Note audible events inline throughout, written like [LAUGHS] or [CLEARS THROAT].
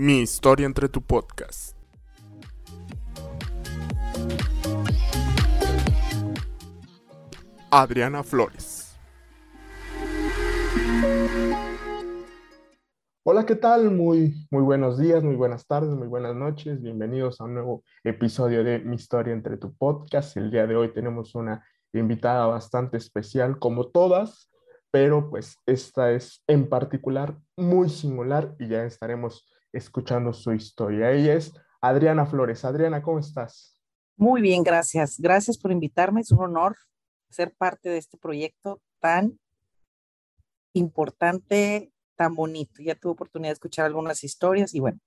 Mi historia entre tu podcast. Adriana Flores. Hola, ¿qué tal? Muy, muy buenos días, muy buenas tardes, muy buenas noches. Bienvenidos a un nuevo episodio de Mi historia entre tu podcast. El día de hoy tenemos una invitada bastante especial, como todas, pero pues esta es en particular muy singular y ya estaremos escuchando su historia. Ella es Adriana Flores. Adriana, ¿cómo estás? Muy bien, gracias. Gracias por invitarme. Es un honor ser parte de este proyecto tan importante, tan bonito. Ya tuve oportunidad de escuchar algunas historias y bueno,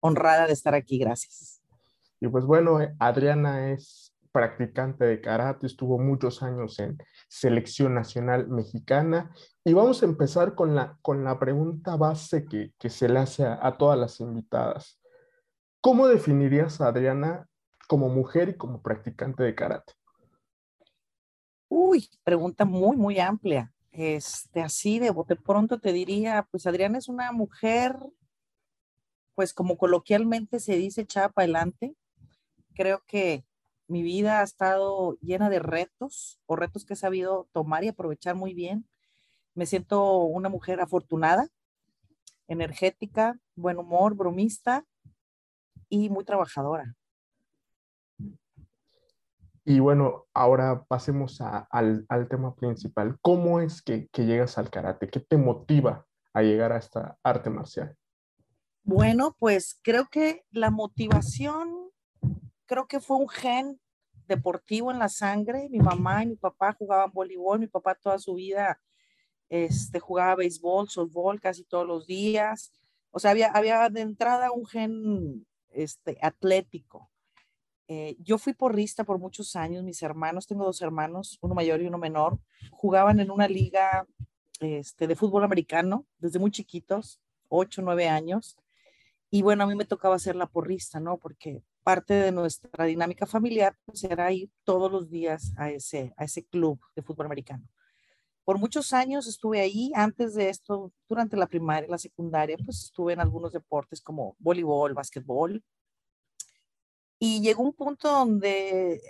honrada de estar aquí. Gracias. Y pues bueno, Adriana es practicante de karate, estuvo muchos años en selección nacional mexicana. Y vamos a empezar con la, con la pregunta base que, que se le hace a, todas las invitadas. ¿Cómo definirías a Adriana como mujer y como practicante de karate? Uy, pregunta muy, muy amplia. Este, así de bote pronto te diría, pues Adriana es una mujer, pues como coloquialmente se dice, echada para adelante. Creo que mi vida ha estado llena de retos o retos que he sabido tomar y aprovechar muy bien. Me siento una mujer afortunada, energética, buen humor, bromista y muy trabajadora. Y bueno, ahora pasemos a, al, al, tema principal. ¿Cómo es que, que llegas al karate? ¿Qué te motiva a llegar a esta arte marcial? Bueno, pues creo que la motivación creo que fue un gen deportivo en la sangre. Mi mamá y mi papá jugaban voleibol, mi papá toda su vida este, jugaba béisbol, softball casi todos los días. O sea, había, había de entrada un gen este, atlético. Eh, yo fui porrista por muchos años, mis hermanos, tengo dos hermanos, uno mayor y uno menor, jugaban en una liga este, de fútbol americano desde muy chiquitos, ocho, nueve años. Y bueno, a mí me tocaba ser la porrista, ¿no? Porque parte de nuestra dinámica familiar pues, era ir todos los días a ese, a ese club de fútbol americano. Por muchos años estuve ahí, antes de esto, durante la primaria, la secundaria, pues estuve en algunos deportes como voleibol, básquetbol. Y llegó un punto donde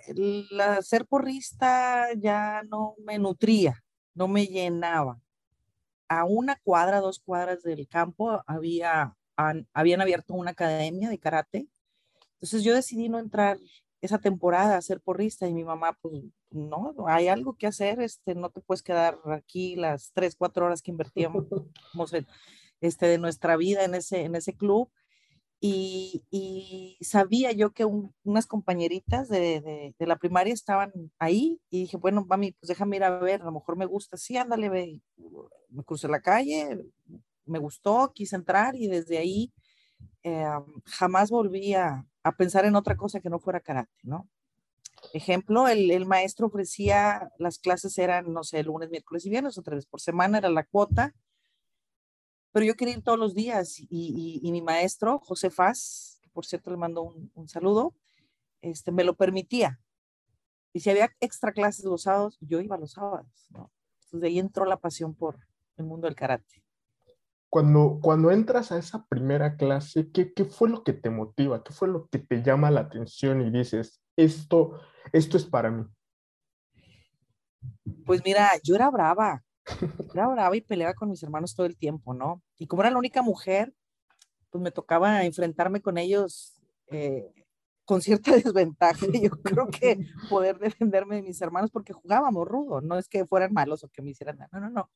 la, ser porrista ya no me nutría, no me llenaba. A una cuadra, dos cuadras del campo, había, habían abierto una academia de karate entonces yo decidí no entrar esa temporada a ser porrista y mi mamá, pues no, hay algo que hacer, este, no te puedes quedar aquí las tres, cuatro horas que invertíamos [LAUGHS] [LAUGHS] este, de nuestra vida en ese, en ese club. Y, y sabía yo que un, unas compañeritas de, de, de, la primaria estaban ahí y dije, bueno, mami, pues déjame ir a ver, a lo mejor me gusta, sí, ándale, ve. Me crucé la calle, me gustó, quise entrar y desde ahí eh, jamás volví a, a pensar en otra cosa que no fuera karate, ¿no? Ejemplo, el, el, maestro ofrecía, las clases eran, no sé, lunes, miércoles y viernes, otra vez por semana era la cuota, pero yo quería ir todos los días y, y, mi maestro, José Faz, que por cierto le mando un, un, saludo, este, me lo permitía. Y si había extra clases los sábados, yo iba los sábados, ¿no? Entonces de ahí entró la pasión por el mundo del karate cuando, cuando entras a esa primera clase, ¿qué, ¿qué, fue lo que te motiva? ¿Qué fue lo que te llama la atención y dices, esto, esto es para mí? Pues mira, yo era brava, era brava y peleaba con mis hermanos todo el tiempo, ¿no? Y como era la única mujer, pues me tocaba enfrentarme con ellos eh, con cierta [LAUGHS] desventaja. Yo creo que [LAUGHS] poder defenderme de mis hermanos porque jugábamos rudo, no es que fueran malos o que me hicieran nada, no, no, no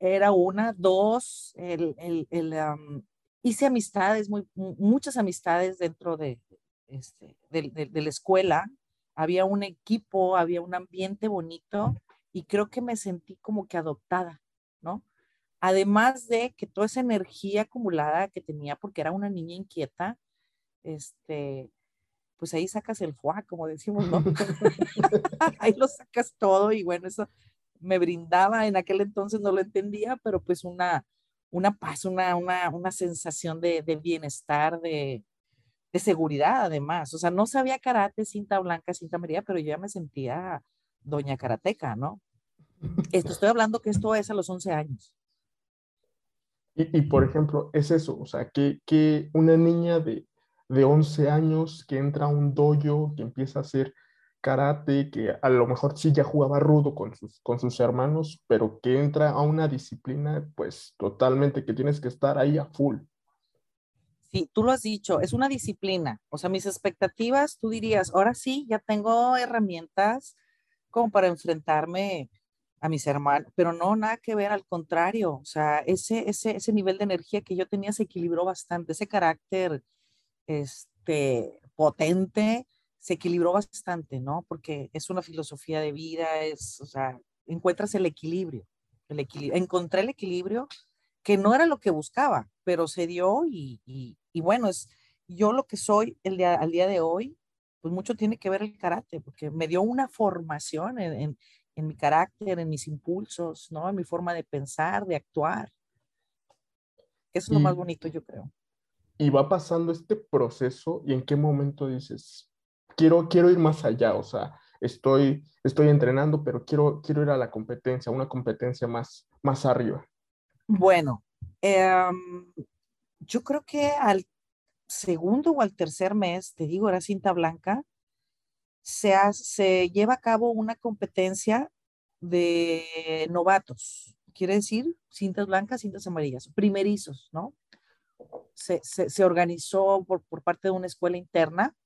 era una, dos, el, el, el um, hice amistades, muy, muchas amistades dentro de, este, de, de, de, la escuela, había un equipo, había un ambiente bonito y creo que me sentí como que adoptada, ¿no? Además de que toda esa energía acumulada que tenía, porque era una niña inquieta, este, pues ahí sacas el fuá, como decimos, ¿no? [LAUGHS] [LAUGHS] ahí lo sacas todo y bueno, eso me brindaba, en aquel entonces no lo entendía, pero pues una, una paz, una, una, una sensación de, de bienestar, de, de, seguridad además. O sea, no sabía karate, cinta blanca, cinta amarilla, pero yo ya me sentía doña karateca, ¿no? Esto, estoy hablando que esto es a los 11 años. Y, por ejemplo, es eso, o sea, que, que una niña de, de 11 años que entra a un dojo, que empieza a hacer karate, que a lo mejor sí ya jugaba rudo con sus, con sus hermanos, pero que entra a una disciplina, pues totalmente que tienes que estar ahí a full. Sí, tú lo has dicho, es una disciplina. O sea, mis expectativas, tú dirías, ahora sí, ya tengo herramientas como para enfrentarme a mis hermanos, pero no, nada que ver, al contrario. O sea, ese, ese, ese nivel de energía que yo tenía se equilibró bastante, ese carácter este, potente se equilibró bastante, ¿no? Porque es una filosofía de vida, es, o sea, encuentras el equilibrio, el equilibrio. Encontré el equilibrio que no era lo que buscaba, pero se dio y, y, bueno, es yo lo que soy el día, al día de hoy, pues mucho tiene que ver el carácter, porque me dio una formación en, en, en mi carácter, en mis impulsos, ¿no? En mi forma de pensar, de actuar. Eso es lo más bonito, yo creo. Y va pasando este proceso y en qué momento dices, quiero, quiero ir más allá, o sea, estoy, estoy entrenando, pero quiero, quiero ir a la competencia, una competencia más, más arriba. Bueno, em, yo creo que al segundo o al tercer mes, te digo, era cinta blanca, se, se lleva a cabo una competencia de novatos, quiere decir cintas blancas, cintas amarillas, primerizos, ¿no? Se, se, organizó por, por, parte de una escuela interna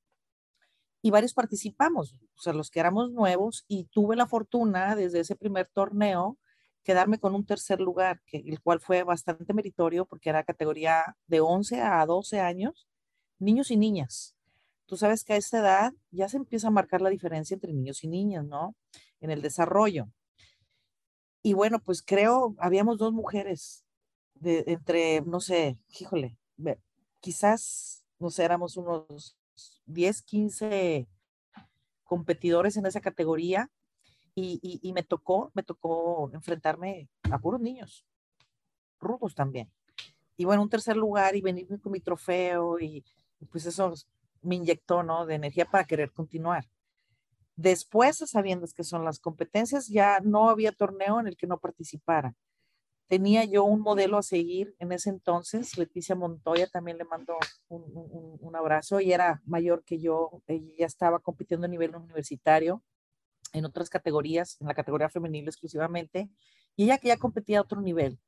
y varios participamos, o sea, los que éramos nuevos y tuve la fortuna desde ese primer torneo quedarme con un tercer lugar, que, el cual fue bastante meritorio porque era categoría de 11 a 12 años, niños y niñas. Tú sabes que a esta edad ya se empieza a marcar la diferencia entre niños y niñas, ¿no? En el desarrollo. Y bueno, pues creo, habíamos dos mujeres de, entre, no sé, híjole, quizás, no sé, éramos unos 10, 15 competidores en esa categoría y, me tocó, me tocó enfrentarme a puros niños, rudos también. Y bueno, un tercer lugar y venir con mi trofeo y pues eso me inyectó, ¿no? De energía para querer continuar. Después, sabiendo que son las competencias, ya no había torneo en el que no participara. Tenía yo un modelo a seguir en ese entonces, Leticia Montoya también le mandó un, abrazo y era mayor que yo, ella estaba compitiendo a nivel universitario en otras categorías, en la categoría femenil exclusivamente, y ella que ya competía a otro nivel,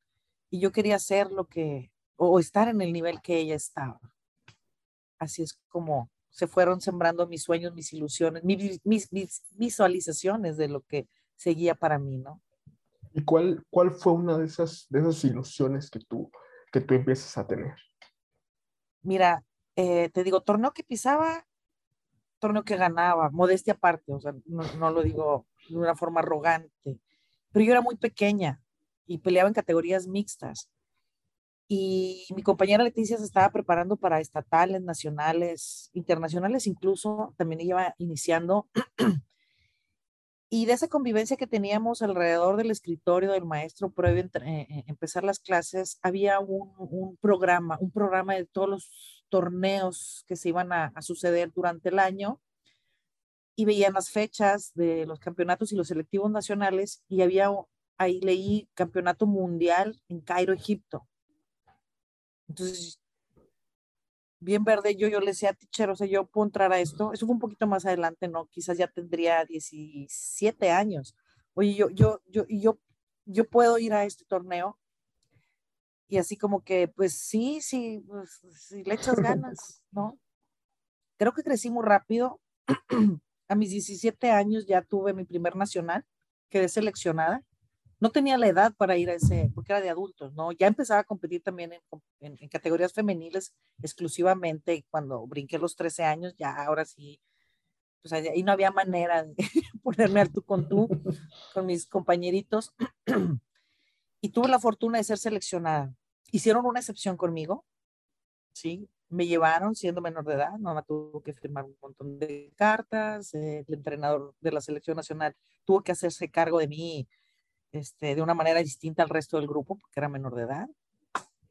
y yo quería hacer lo que, o estar en el nivel que ella estaba. Así es como se fueron sembrando mis sueños, mis ilusiones, mis, mis, visualizaciones de lo que seguía para mí, ¿no? ¿Y cuál, cuál fue una de esas, de esas ilusiones que tú, que tú empiezas a tener? Mira, eh, te digo, torneo que pisaba, torneo que ganaba, modestia aparte, o sea, no, lo digo de una forma arrogante, pero yo era muy pequeña y peleaba en categorías mixtas. Y mi compañera Leticia se estaba preparando para estatales, nacionales, internacionales incluso, también iba iniciando. [CLEARS THROAT] y de esa convivencia que teníamos alrededor del escritorio del maestro previo a eh, eh, empezar las clases, había un, un, programa, un programa de todos los torneos que se iban a, suceder durante el año y veían las fechas de los campeonatos y los selectivos nacionales y había, ahí leí campeonato mundial en Cairo, Egipto. Entonces, bien verde, yo, yo le decía a teacher, o sea, yo puedo entrar a esto. Eso fue un poquito más adelante, ¿no? Quizás ya tendría 17 años. Oye, yo, yo, yo, yo, yo puedo ir a este torneo y así como que, pues sí, sí, pues, si le echas ganas, [LAUGHS] ¿no? Creo que crecí muy rápido. [CLEARS THROAT] a mis 17 años ya tuve mi primer nacional, quedé seleccionada. No tenía la edad para ir a ese, porque era de adultos, ¿no? Ya empezaba a competir también en, categorías femeniles exclusivamente. Cuando brinqué los 13 años, ya ahora sí, pues ahí no había manera de [LAUGHS] ponerme al tú con tú con mis compañeritos. [CLEARS THROAT] y tuve la fortuna de ser seleccionada hicieron una excepción conmigo, ¿sí? Me llevaron siendo menor de edad, mamá tuvo que firmar un montón de cartas, el entrenador de la selección nacional tuvo que hacerse cargo de mí este, de una manera distinta al resto del grupo porque era menor de edad.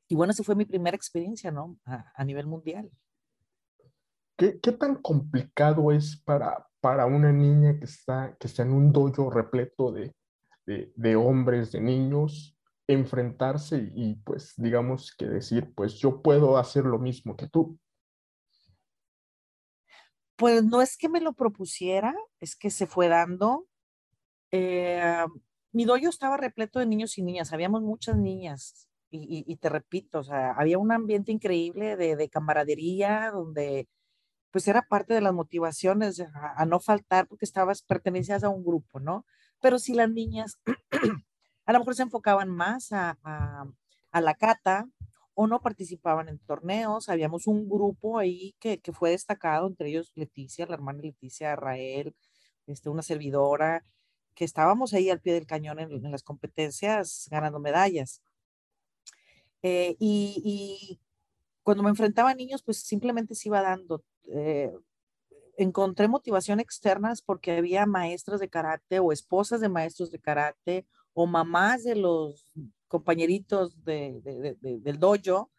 Y bueno, esa fue mi primera experiencia, ¿no? A, nivel mundial. ¿Qué, ¿Qué, tan complicado es para, para una niña que está, que está en un dojo repleto de, de, de hombres, de niños, enfrentarse y, pues digamos que decir, pues yo puedo hacer lo mismo que tú? Pues no es que me lo propusiera, es que se fue dando. Eh, mi doyo estaba repleto de niños y niñas, habíamos muchas niñas y, te repito, o sea, había un ambiente increíble de, camaradería donde pues era parte de las motivaciones a, no faltar porque estabas, pertenecías a un grupo, ¿no? Pero si las niñas [CLEARS THROAT] a lo mejor se enfocaban más a, la cata o no participaban en torneos, habíamos un grupo ahí que, que, fue destacado, entre ellos Leticia, la hermana Leticia, Rael, este, una servidora, que estábamos ahí al pie del cañón en, las competencias ganando medallas. Eh, y, cuando me enfrentaba a niños, pues simplemente se iba dando. Eh, encontré motivación externas porque había maestras de karate o esposas de maestros de karate o mamás de los compañeritos de, del dojo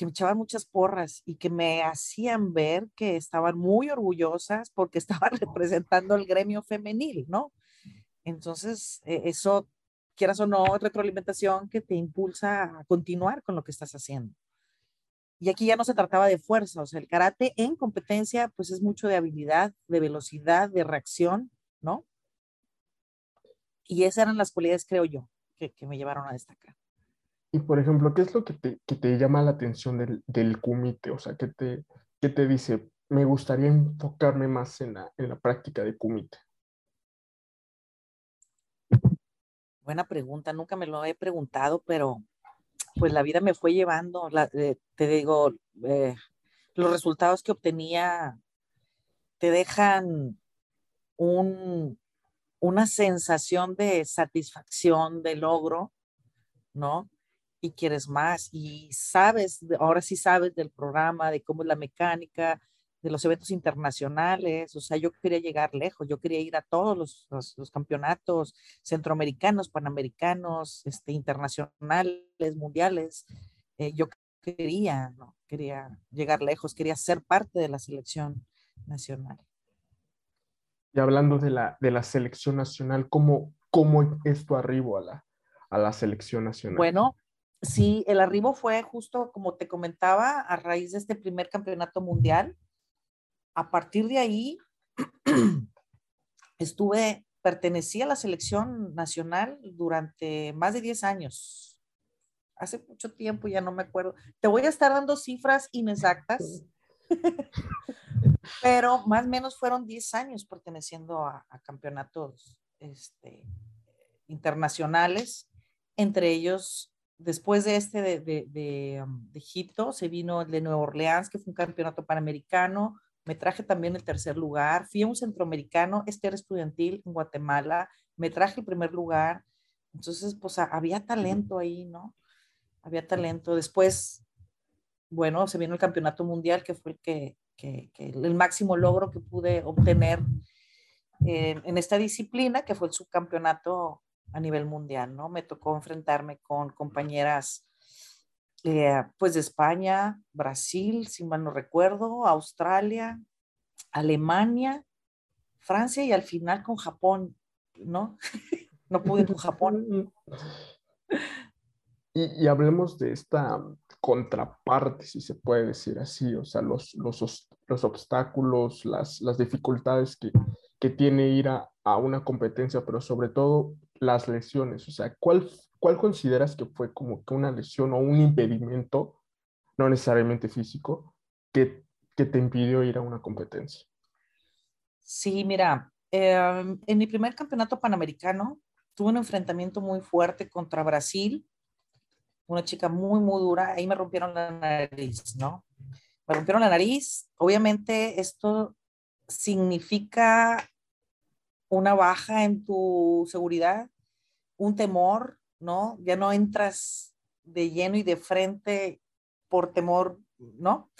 que me echaban muchas porras y que me hacían ver que estaban muy orgullosas porque [LAUGHS] estaban representando el gremio femenil, ¿no? Entonces, e, eso, quieras o no, retroalimentación que te impulsa a continuar con lo que estás haciendo. Y aquí ya no se trataba de fuerza, o sea, el karate en competencia, pues es mucho de habilidad, de velocidad, de reacción, ¿no? Y esas eran las cualidades, creo yo, que, me llevaron a destacar. Y por ejemplo, ¿qué es lo que te, que te llama la atención del, del kumite? O sea, ¿qué te, qué te dice? Me gustaría enfocarme más en la, en la práctica de kumite. Buena pregunta, nunca me lo he preguntado, pero pues la vida me fue llevando, eh, te digo, eh, los resultados que obtenía te dejan un, una sensación de satisfacción, de logro, ¿no? Y quieres más y sabes, ahora sí sabes del programa, de cómo es la mecánica, de los eventos internacionales, o sea, yo quería llegar lejos, yo quería ir a todos los, los, campeonatos centroamericanos, panamericanos, este, internacionales, mundiales. Eh, yo quería, ¿no? Quería llegar lejos, quería ser parte de la selección nacional. Y hablando de la, de la selección nacional, ¿cómo, cómo es tu arribo a la, a la selección nacional? Bueno, sí, el arribo fue justo como te comentaba, a raíz de este primer campeonato mundial a partir de ahí, [CLEARS THROAT] estuve, pertenecí a la selección nacional durante más de 10 años. Hace mucho tiempo, ya no me acuerdo. Te voy a estar dando cifras inexactas, [LAUGHS] pero más o menos fueron 10 años perteneciendo a, campeonatos este, internacionales, entre ellos después de este de, de, um, de, Egipto, se vino el de Nueva Orleans, que fue un campeonato panamericano, me traje también el tercer lugar, fui a un centroamericano, este era estudiantil en Guatemala, me traje el primer lugar, entonces pues había talento ahí, ¿no? Había talento. Después, bueno, se vino el campeonato mundial, que fue el que, que, el máximo logro que pude obtener en, en, esta disciplina, que fue el subcampeonato a nivel mundial, ¿no? Me tocó enfrentarme con compañeras eh, pues España, Brasil, si mal no recuerdo, Australia, Alemania, Francia y al final con Japón, ¿no? [LAUGHS] no pude con Japón. [LAUGHS] Y, hablemos de esta contraparte, si se puede decir así, o sea, los, los, los obstáculos, las, las dificultades que, que tiene ir a, a, una competencia, pero sobre todo las lesiones, o sea, ¿cuál ¿cuál consideras que fue como que una lesión o un impedimento, no necesariamente físico, que, que te impidió ir a una competencia? Sí, mira, em, en mi primer campeonato panamericano tuve un enfrentamiento muy fuerte contra Brasil, una chica muy, muy dura, ahí me rompieron la nariz, ¿no? Me rompieron la nariz, obviamente esto significa una baja en tu seguridad, un temor, ¿no? Ya no entras de lleno y de frente por temor, ¿no?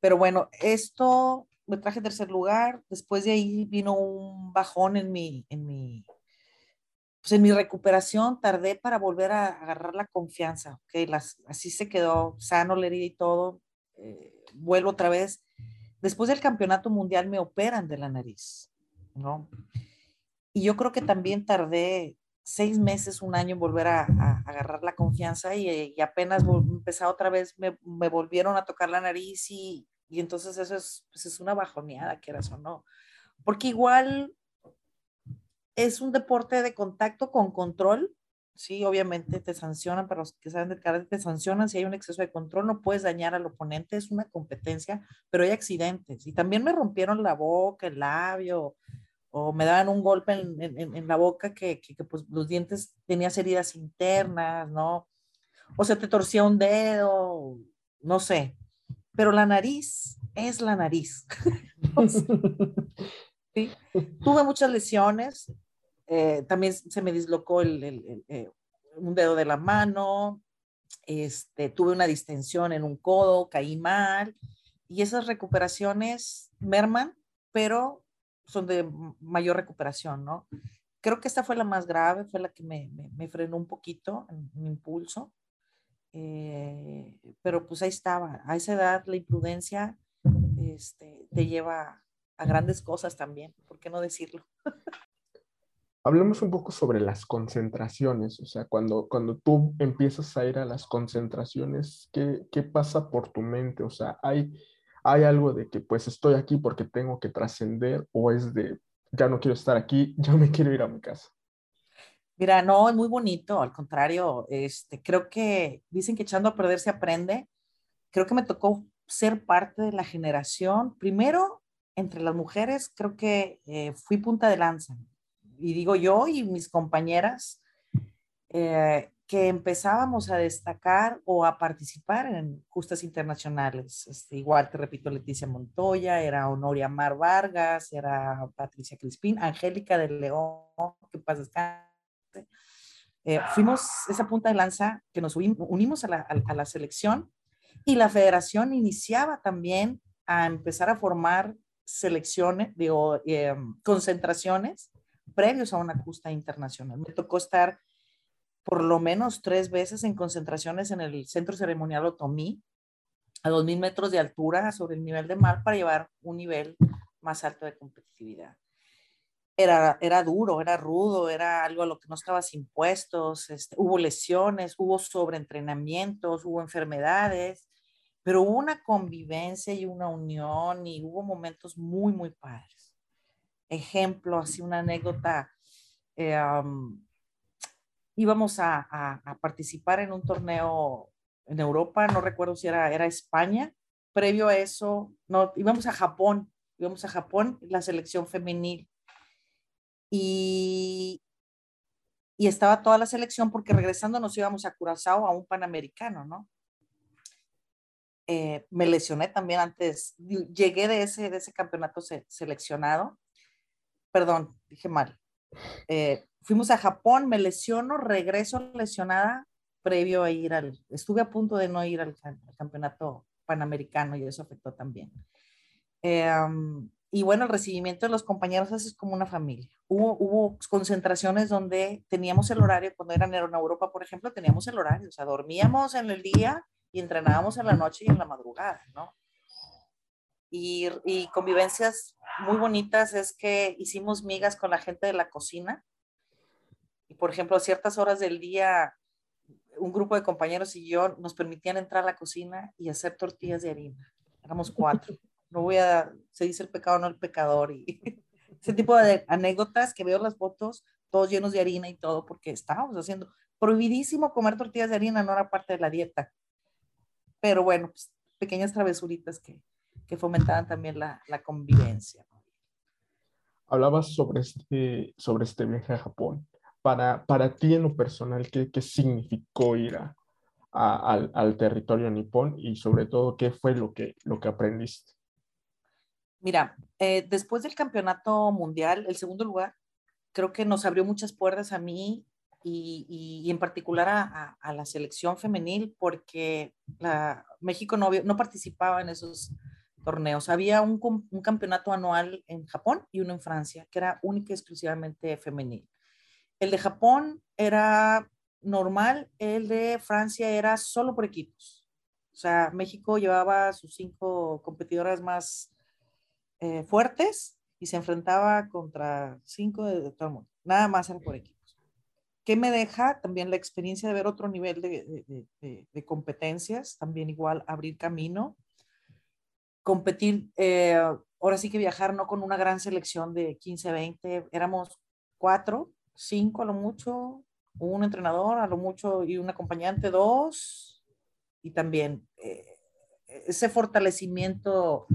Pero bueno, esto me traje tercer lugar, después de ahí vino un bajón en mi, en mi, pues en mi recuperación, tardé para volver a agarrar la confianza, ¿ok? Las, así se quedó sano la herida y todo, eh, vuelvo otra vez. Después del campeonato mundial me operan de la nariz, ¿no? Y yo creo que también tardé seis meses, un año en volver a, agarrar la confianza y, apenas empezaba otra vez, me, volvieron a tocar la nariz y, entonces eso es, pues es una bajoneada, quieras o no. Porque igual es un deporte de contacto con control, sí, obviamente te sancionan, para los que saben de karate te sancionan si hay un exceso de control, no puedes dañar al oponente, es una competencia, pero hay accidentes. Y también me rompieron la boca, el labio, o me daban un golpe en, en, en la boca que, que, pues los dientes tenías heridas internas, ¿no? O se te torcía un dedo, no sé. Pero la nariz es la nariz. [LAUGHS] Tuve muchas lesiones, eh, también se me dislocó el, el, eh, un dedo de la mano, este, tuve una distensión en un codo, caí mal, y esas recuperaciones merman, pero son de mayor recuperación, ¿no? Creo que esta fue la más grave, fue la que me, me, frenó un poquito en mi impulso. Eh, pero pues ahí estaba, a esa edad la imprudencia este, te lleva a grandes cosas también, ¿por qué no decirlo? [LAUGHS] Hablemos un poco sobre las concentraciones, o sea, cuando, cuando tú empiezas a ir a las concentraciones, ¿qué, qué pasa por tu mente? O sea, hay hay algo de que pues estoy aquí porque tengo que trascender o es de ya no quiero estar aquí, [LAUGHS] ya me quiero ir a mi casa. Mira, no, es muy bonito, al contrario, este, creo que dicen que echando a perder se aprende. Creo que me tocó ser parte de la generación, primero entre las mujeres, creo que eh, fui punta de lanza. Y digo yo y mis compañeras, eh, que empezábamos a destacar o a participar en justas internacionales. Este, igual te repito, Leticia Montoya, era Honoria Mar Vargas, era Patricia Crispín, Angélica del León, que pasa descanse. Eh, fuimos esa punta de lanza que nos unimos a la, a, la, selección y la federación iniciaba también a empezar a formar selecciones, digo, eh, concentraciones previos a una justa internacional. Me tocó estar por lo menos tres veces en concentraciones en el centro ceremonial Otomí, a 2.000 metros de altura sobre el nivel de mar para llevar un nivel más alto de competitividad. Era, era duro, era rudo, era algo a lo que no estabas impuestos, este, hubo lesiones, hubo sobreentrenamientos, hubo enfermedades, pero hubo una convivencia y una unión y hubo momentos muy, muy padres. Ejemplo, así una anécdota, eh, íbamos a, participar en un torneo en Europa, no recuerdo si era, era España. Previo a eso, no, íbamos a Japón, íbamos a Japón, la selección femenil. Y, y estaba toda la selección porque regresando nos íbamos a Curazao a un panamericano, ¿no? Eh, me lesioné también antes, llegué de ese, de ese campeonato seleccionado, perdón, dije mal, eh, fuimos a Japón, me lesiono, regreso lesionada previo a ir al, estuve a punto de no ir al, campeonato panamericano y eso afectó también. Em, y bueno, el recibimiento de los compañeros es como una familia. Hubo, hubo concentraciones donde teníamos el horario, cuando eran en Europa, por ejemplo, teníamos el horario, o sea, dormíamos en el día y entrenábamos en la noche y en la madrugada, ¿no? Y, y convivencias muy bonitas es que hicimos migas con la gente de la cocina, y por ejemplo, a ciertas horas del día, un grupo de compañeros y yo nos permitían entrar a la cocina y hacer tortillas de harina. Éramos cuatro. No voy a, se dice el pecado, no el pecador. Y [LAUGHS] ese tipo de anécdotas que veo las fotos, todos llenos de harina y todo, porque estábamos haciendo prohibidísimo comer tortillas de harina, no era parte de la dieta. Pero bueno, pues, pequeñas travesuritas que, que fomentaban también la, la convivencia. Hablabas sobre este, sobre este viaje a Japón para, para ti en lo personal, ¿qué, qué significó ir a, al, al, territorio nipón y sobre todo qué fue lo que, lo que aprendiste? Mira, eh, después del campeonato mundial, el segundo lugar, creo que nos abrió muchas puertas a mí y, y, en particular a, a, la selección femenil porque la, México no, no participaba en esos torneos. Había un, un, campeonato anual en Japón y uno en Francia, que era única y exclusivamente femenil. El de Japón era normal, el de Francia era solo por equipos. O sea, México llevaba sus cinco competidoras más eh, fuertes y se enfrentaba contra cinco de, todo el mundo. Nada más era por equipos. ¿Qué me deja? También la experiencia de ver otro nivel de, competencias, también igual abrir camino, competir, eh, ahora sí que viajar no con una gran selección de 15, 20, éramos cuatro, cinco a lo mucho, un entrenador a lo mucho y un acompañante, dos, y también eh, ese fortalecimiento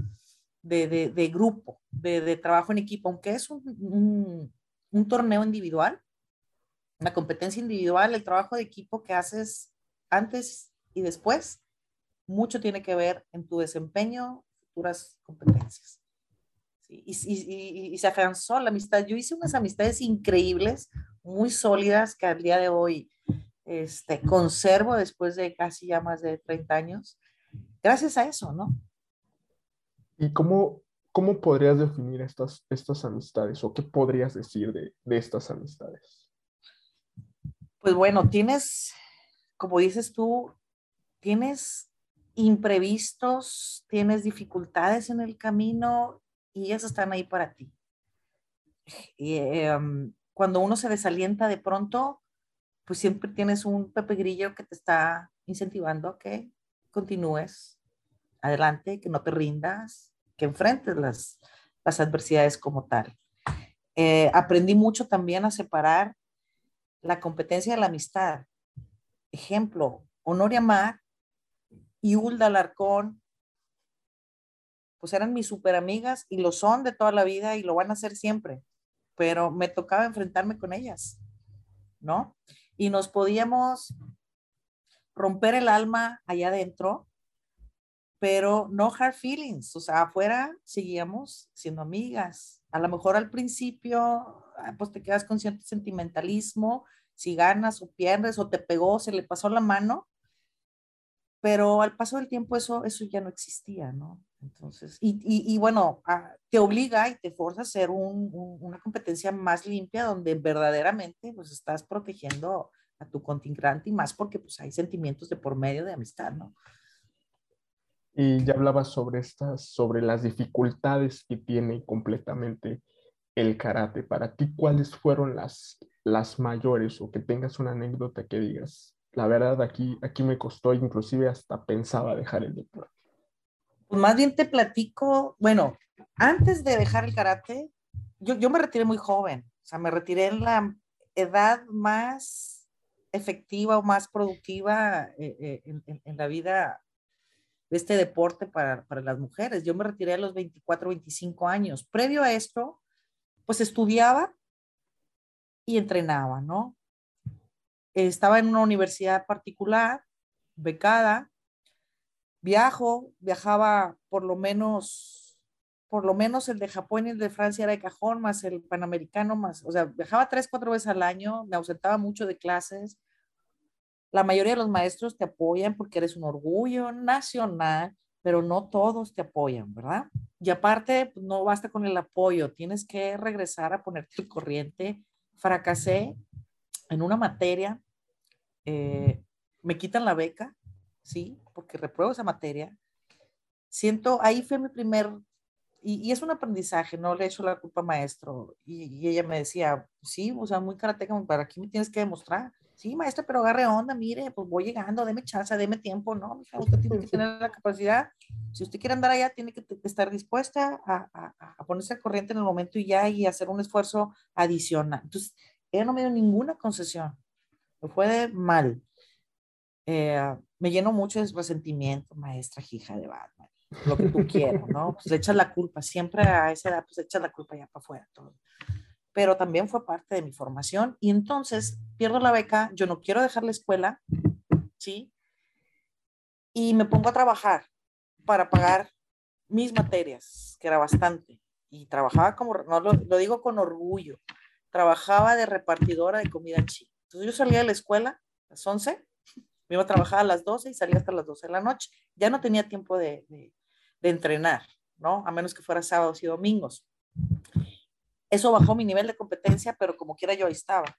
de, grupo, de, trabajo en equipo, aunque es un, un torneo individual, la competencia individual, el trabajo de equipo que haces antes y después, mucho tiene que ver en tu desempeño, futuras competencias. Y, se afianzó la amistad. Yo hice unas amistades increíbles, muy sólidas, que al día de hoy este, conservo después de casi ya más de 30 años, gracias a eso, ¿no? ¿Y cómo, cómo podrías definir estas, estas amistades o qué podrías decir de, de estas amistades? pues bueno, tienes, como dices tú, tienes imprevistos, tienes dificultades en el camino y ellas están ahí para ti. Em, cuando uno se desalienta de pronto, pues siempre tienes un Pepe Grillo que te está incentivando a que continúes adelante, que no te rindas, que enfrentes las, las adversidades como tal. Eh, aprendí mucho también a separar la competencia de la amistad. Ejemplo, Honoria Mar y Hulda Alarcón, pues eran mis super amigas y lo son de toda la vida y lo van a hacer siempre, pero me tocaba enfrentarme con ellas, ¿no? Y nos podíamos romper el alma allá adentro, pero no hard feelings, o sea, afuera seguíamos siendo amigas. A lo mejor al principio Ah, pues te quedas con cierto sentimentalismo, si ganas o pierdes o te pegó, se le pasó la mano, pero al paso del tiempo eso, eso ya no existía, ¿no? Entonces, y, y, bueno, ah, te obliga y te forza a hacer una competencia más limpia donde verdaderamente pues estás protegiendo a tu contingente y más porque pues hay sentimientos de por medio de amistad, ¿no? Y ya hablabas sobre estas, sobre las dificultades que tiene completamente el karate? Para ti, ¿cuáles fueron las, las mayores o que tengas una anécdota que digas? La verdad, aquí, aquí me costó, inclusive hasta pensaba dejar el deporte. Pues más bien te platico, bueno, antes de dejar el karate, yo, yo me retiré muy joven, o sea, me retiré en la edad más efectiva o más productiva eh, eh, en, en, la vida de este deporte para, para, las mujeres. Yo me retiré a los 24, 25 años. Previo a esto, pues estudiaba y entrenaba, ¿no? Estaba en una universidad particular, becada, viajo, viajaba por lo menos, por lo menos el de Japón y el de Francia era de cajón, más el panamericano, más, o sea, viajaba tres, cuatro veces al año, me ausentaba mucho de clases. La mayoría de los maestros te apoyan porque eres un orgullo nacional, pero no todos te apoyan, ¿verdad? Y aparte, pues, no basta con el apoyo, tienes que regresar a poner tu corriente. Fracasé en una materia, eh, me quitan la beca, ¿sí? Porque repruebo esa materia. Siento, ahí fue mi primer, y, es un aprendizaje, no le echo la culpa maestro. Y, ella me decía, sí, o sea, muy karateca, para aquí me tienes que demostrar sí, maestra, pero agarre onda, mire, pues voy llegando, deme chance, deme tiempo, no, mija, usted tiene que tener la capacidad, si usted quiere andar allá, tiene que estar dispuesta a, a, a ponerse al corriente en el momento y ya y hacer un esfuerzo adicional. Entonces, ella no me dio ninguna concesión, me fue de mal. Eh, me llenó mucho de resentimiento, maestra, hija de Batman, lo que tú quieras, ¿no? Pues le echas la culpa, siempre a esa edad, pues echas la culpa ya para afuera, todo pero también fue parte de mi formación y entonces pierdo la beca, yo no quiero dejar la escuela, ¿sí? Y me pongo a trabajar para pagar mis materias, que era bastante, y trabajaba como, no lo, digo con orgullo, trabajaba de repartidora de comida china. Entonces yo salía de la escuela a las 11, me iba a trabajar a las 12 y salía hasta las 12 de la noche. Ya no tenía tiempo de, de entrenar, ¿no? A menos que fuera sábados y domingos. Eso bajó mi nivel de competencia, pero como quiera yo ahí estaba.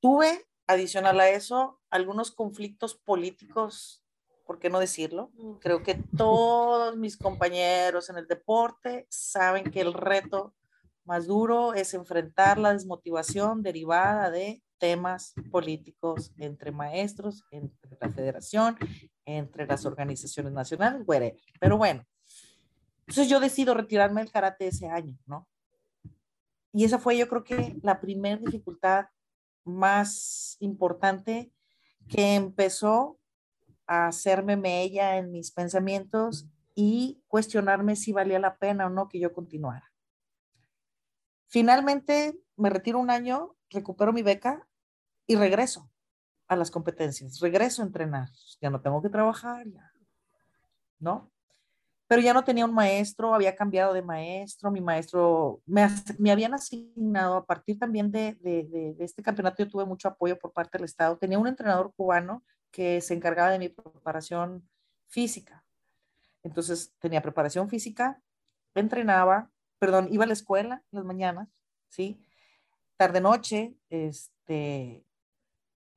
Tuve, adicional a eso, algunos conflictos políticos, ¿por qué no decirlo? Creo que todos mis compañeros en el deporte saben que el reto más duro es enfrentar la desmotivación derivada de temas políticos entre maestros, entre la federación, entre las organizaciones nacionales, Pero bueno, entonces yo decido retirarme del karate ese año, ¿no? Y esa fue yo creo que la primera dificultad más importante que empezó a hacerme mella en mis pensamientos y cuestionarme si valía la pena o no que yo continuara. Finalmente me retiro un año, recupero mi beca y regreso a las competencias, regreso a entrenar. Ya no tengo que trabajar, ya, ¿no? Pero ya no tenía un maestro, había cambiado de maestro, mi maestro, me, me habían asignado a partir también de, de, de, este campeonato, yo tuve mucho apoyo por parte del Estado, tenía un entrenador cubano que se encargaba de mi preparación física. Entonces tenía preparación física, entrenaba, perdón, iba a la escuela las mañanas, ¿sí? Tarde noche, este,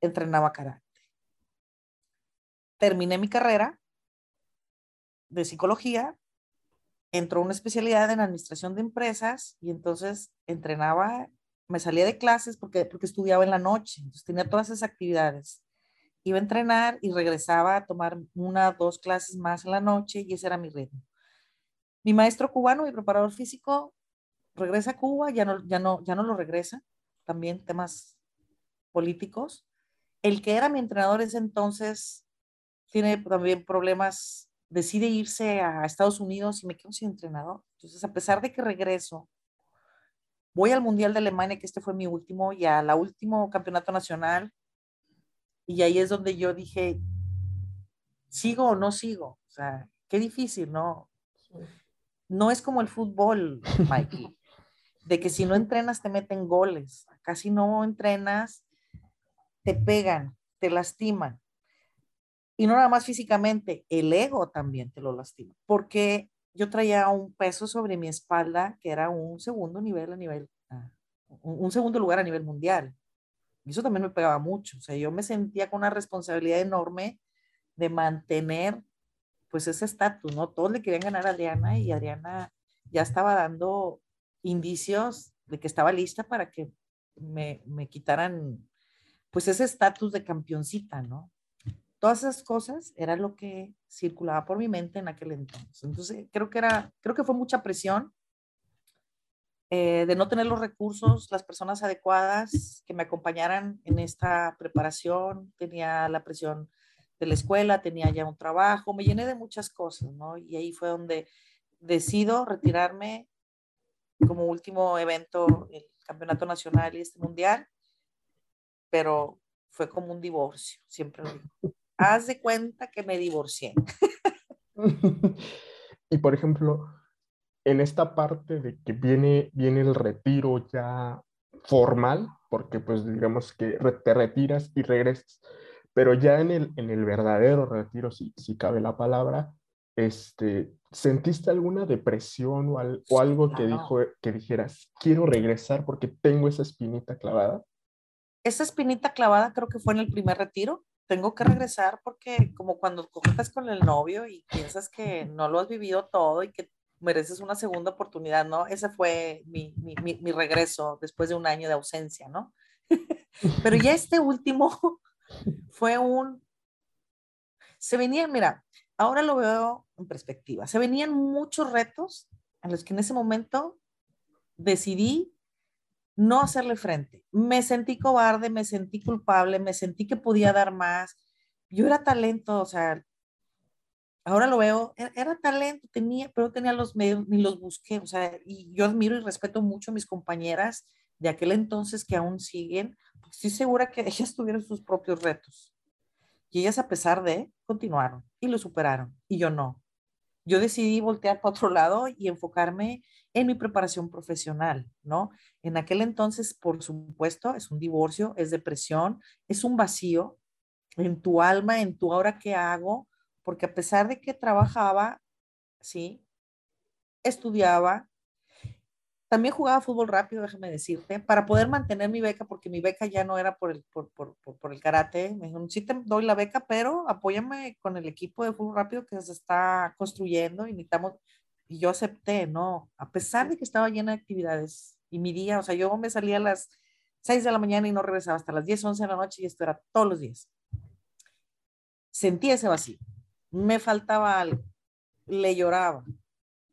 entrenaba karate. Terminé mi carrera de psicología, entró una especialidad en administración de empresas y entonces entrenaba, me salía de clases porque, porque estudiaba en la noche, entonces tenía todas esas actividades. Iba a entrenar y regresaba a tomar una, dos clases más en la noche y ese era mi ritmo. Mi maestro cubano, mi preparador físico, regresa a Cuba, ya no, ya no, ya no lo regresa, también temas políticos. El que era mi entrenador ese entonces tiene también problemas, decide irse a Estados Unidos y me quedo sin entrenador. Entonces, a pesar de que regreso, voy al Mundial de Alemania, que este fue mi último, y a la último campeonato nacional, y ahí es donde yo dije, ¿sigo o no sigo? O sea, qué difícil, ¿no? No es como el fútbol, Mikey, de que si no entrenas te meten goles. Acá si no entrenas, te pegan, te lastiman. Y no nada más físicamente, el ego también te lo lastima. Porque yo traía un peso sobre mi espalda que era un segundo nivel a nivel, ah, un segundo lugar a nivel mundial. Y eso también me pegaba mucho. O sea, yo me sentía con una responsabilidad enorme de mantener pues ese estatus, ¿no? Todos le querían ganar a Adriana y Adriana ya estaba dando indicios de que estaba lista para que me, me quitaran pues ese estatus de campeoncita, ¿no? Todas esas cosas era lo que circulaba por mi mente en aquel entonces. Entonces, creo que era, creo que fue mucha presión eh, de no tener los recursos, las personas adecuadas que me acompañaran en esta preparación. Tenía la presión de la escuela, tenía ya un trabajo, me llené de muchas cosas, ¿no? Y ahí fue donde decido retirarme como último evento el campeonato nacional y este mundial, pero fue como un divorcio, siempre lo digo. Haz de cuenta que me divorcié. [LAUGHS] y por ejemplo, en esta parte de que viene, viene el retiro ya formal, porque pues digamos que te retiras y regresas, pero ya en el, en el verdadero retiro, si, si cabe la palabra, este, ¿sentiste alguna depresión o, o algo que, dijo, que dijeras, quiero regresar porque tengo esa espinita clavada? Esa espinita clavada creo que fue en el primer retiro. Tengo que regresar porque como cuando coges con el novio y piensas que no lo has vivido todo y que mereces una segunda oportunidad, ¿no? Ese fue mi, mi, mi regreso después de un año de ausencia, ¿no? [LAUGHS] Pero ya este último [LAUGHS] fue un... Se venían, mira, ahora lo veo en perspectiva, se venían muchos retos a los que en ese momento decidí no hacerle frente. Me sentí cobarde, me sentí culpable, me sentí que podía dar más. Yo era talento, o sea, ahora lo veo, e-, era, talento, tenía, pero tenía los medios, ni los busqué, o sea, y yo admiro y respeto mucho a mis compañeras de aquel entonces que aún siguen, estoy segura que [LAUGHS] ellas tuvieron sus propios retos. Y ellas a pesar de, continuaron y lo superaron. Y yo no. Yo decidí voltear para otro lado y enfocarme en mi preparación profesional, ¿no? En aquel entonces, por supuesto, es un divorcio, es depresión, es un vacío en tu alma, en tu ahora qué hago, porque a pesar de que trabajaba, ¿sí? Estudiaba, también jugaba fútbol rápido, déjame decirte, para poder mantener mi beca, porque mi beca ya no era por el, por, por, por, el karate. Me dijeron, sí te doy la beca, pero apóyame con el equipo de fútbol rápido que se está construyendo y necesitamos. Y yo acepté, ¿no? A pesar de que estaba llena de actividades y mi día, o sea, yo me salía a las 6 de la mañana y no regresaba hasta las 10, 11 de la noche y esto era todos los días. Sentía ese vacío. Me faltaba algo. Le lloraba.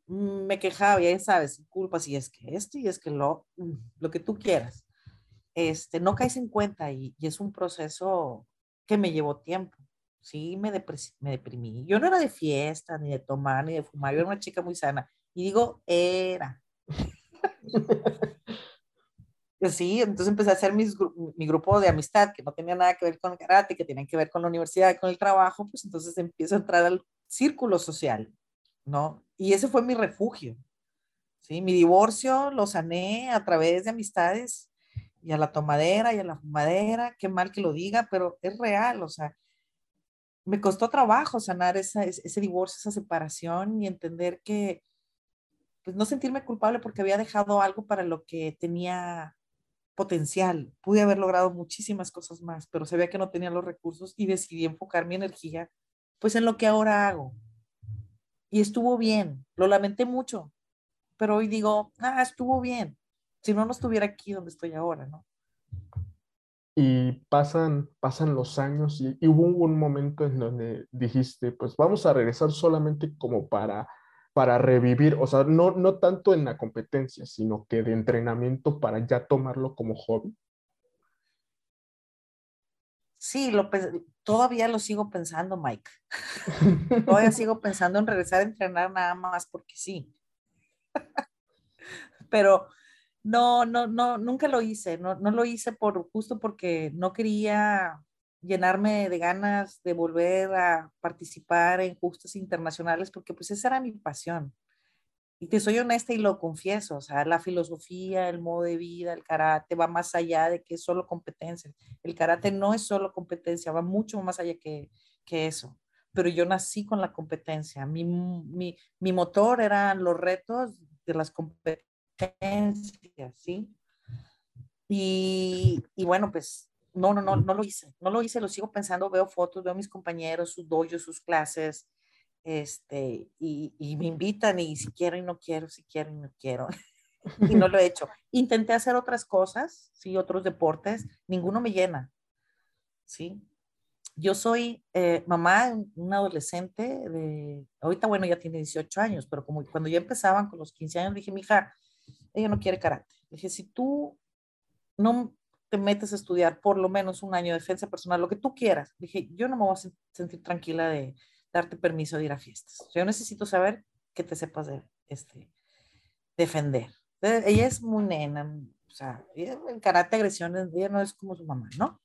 Me quejaba, ya sabes, culpas y es que esto y es que lo, lo que tú quieras. Este, no caes en cuenta y, es un proceso que me llevó tiempo. Sí, me, me deprimí. Yo no era de fiesta, ni de tomar, ni de fumar. Yo era una chica muy sana. Y digo, era. [LAUGHS] Sí, entonces empecé a hacer mis, mi grupo de amistad que no tenía nada que ver con el karate, que tenía que ver con la universidad, con el trabajo, pues entonces empiezo a entrar al círculo social, ¿no? Y ese fue mi refugio, ¿sí? Mi divorcio lo sané a través de amistades y a la tomadera y a la fumadera, qué mal que lo diga, pero es real, o sea, me costó trabajo sanar esa, ese divorcio, esa separación y entender que, pues no sentirme culpable porque había dejado algo para lo que tenía potencial. Pude haber logrado muchísimas cosas más, pero sabía que no tenía los recursos y decidí enfocar mi energía pues en lo que ahora hago. Y estuvo bien, lo lamenté mucho, pero hoy digo, ah, estuvo bien. Si no, no estuviera aquí donde estoy ahora, ¿no? Y pasan, pasan los años y, y hubo un momento en donde dijiste, pues vamos a regresar solamente como para para revivir, o sea, no, no tanto en la competencia, sino que de entrenamiento para ya tomarlo como hobby? Sí, lo, todavía lo sigo pensando, Mike. [LAUGHS] todavía sigo pensando en regresar a entrenar nada más porque sí. [LAUGHS] Pero no, no, no, nunca lo hice, no, no lo hice por justo porque no quería llenarme de ganas de volver a participar en justas internacionales, porque pues esa era mi pasión. Y te soy honesta y lo confieso, o sea, la filosofía, el modo de vida, el karate va más allá de que es solo competencia. El karate no es solo competencia, va mucho más allá que, que eso. Pero yo nací con la competencia. Mi, mi, mi motor eran los retos de las competencias, ¿sí? Y, y bueno, pues no, no, no, no lo hice, no lo hice, lo sigo pensando, veo fotos, veo a mis compañeros, sus dojos, sus clases, este, y, y, me invitan y si quiero y no quiero, si quiero y no quiero. [LAUGHS] y no [LAUGHS] lo he hecho. Intenté hacer otras cosas, sí, otros deportes, ninguno me llena, sí. Yo soy eh, mamá de un adolescente de, ahorita bueno, ya tiene 18 años, pero como cuando ya empezaban con los 15 años, dije, mi hija, ella no quiere karate. Dije, si tú no te metes a estudiar por lo menos un año de defensa personal, lo que tú quieras. Dije, yo no me voy a sentir tranquila de darte permiso de ir a fiestas. Yo necesito saber que te sepas de, este, defender. ella es muy nena, o sea, en karate agresión, ella no es como su mamá, ¿no?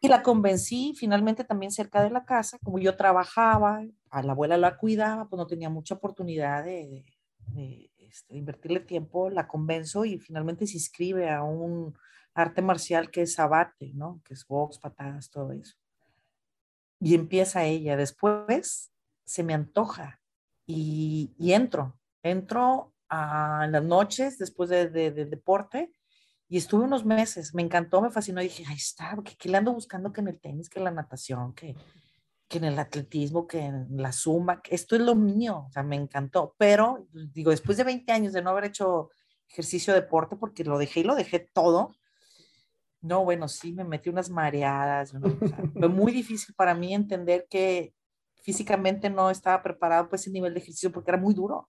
Y la convencí finalmente también cerca de la casa, como yo trabajaba, a la abuela la cuidaba, pues no tenía mucha oportunidad de, de, este, invertirle tiempo, la convenzo y finalmente se inscribe a un arte marcial que es abate, ¿no? Que es box, patadas, todo eso. Y empieza ella. Después se me antoja y, entro. Entro a las noches después de, deporte y estuve unos meses. Me encantó, me fascinó. Y dije, ahí está, ¿qué, le ando buscando que en el tenis, que en la natación, que, que en el atletismo, que en la zumba? Que esto es lo mío. O sea, me encantó. Pero, digo, después de 20 años de no haber hecho ejercicio deporte, porque lo dejé y lo dejé todo, no, bueno, sí, me metí unas mareadas. fue [LAUGHS] muy difícil para mí entender que físicamente no estaba preparado para ese nivel de ejercicio porque era muy duro.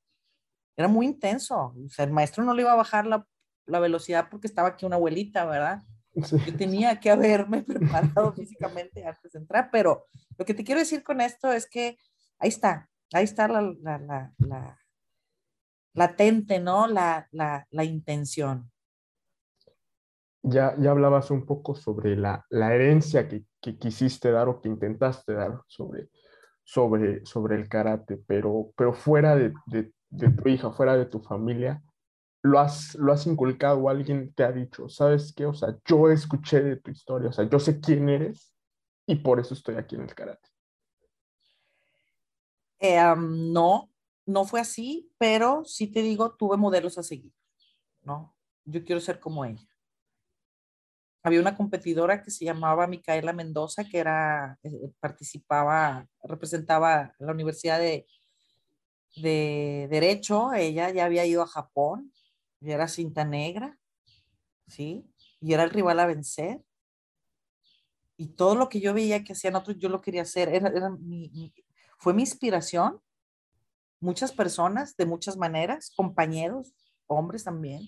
Era muy intenso. O sea, el maestro no le iba a bajar la, la velocidad porque estaba aquí una abuelita, ¿verdad? Yo tenía que haberme [LAUGHS] preparado físicamente antes de entrar, pero lo que te quiero decir con esto es que ahí está, ahí está la, la, la, la latente, ¿no? La, la, la intención ya, ya hablabas un poco sobre la, la herencia que, que, quisiste dar o que intentaste dar sobre, sobre, sobre el karate, pero, pero fuera de, de, de, tu hija, fuera de tu familia, ¿lo has, ¿lo has inculcado alguien te ha dicho, sabes qué? O sea, yo escuché de tu historia, o sea, yo sé quién eres y por eso estoy aquí en el karate. Eh, no, no fue así, pero sí te digo, tuve modelos a seguir, ¿no? Yo quiero ser como ella había una competidora que se llamaba Micaela Mendoza, que era, eh, participaba, representaba la Universidad de, de Derecho. Ella ya había ido a Japón, ya era cinta negra, ¿sí? y era el rival a vencer. Y todo lo que yo veía que hacían otros, yo lo quería hacer. Era, fue mi inspiración. Muchas personas, de muchas maneras, compañeros, hombres también.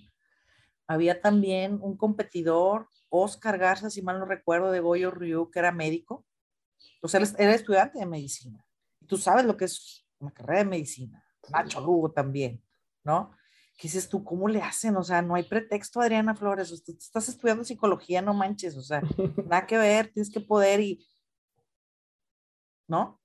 Había también un competidor, Oscar Garza, si mal no recuerdo, de Goyo Ryu, que era médico. O sea, era estudiante de medicina. Y tú sabes lo que es una carrera de medicina. Nacho Lugo también, ¿no? ¿Qué dices tú? ¿Cómo le hacen? O sea, no hay pretexto, Adriana Flores. estás estudiando psicología, no manches. O sea, [LAUGHS] nada que ver, tienes que poder y. ¿No?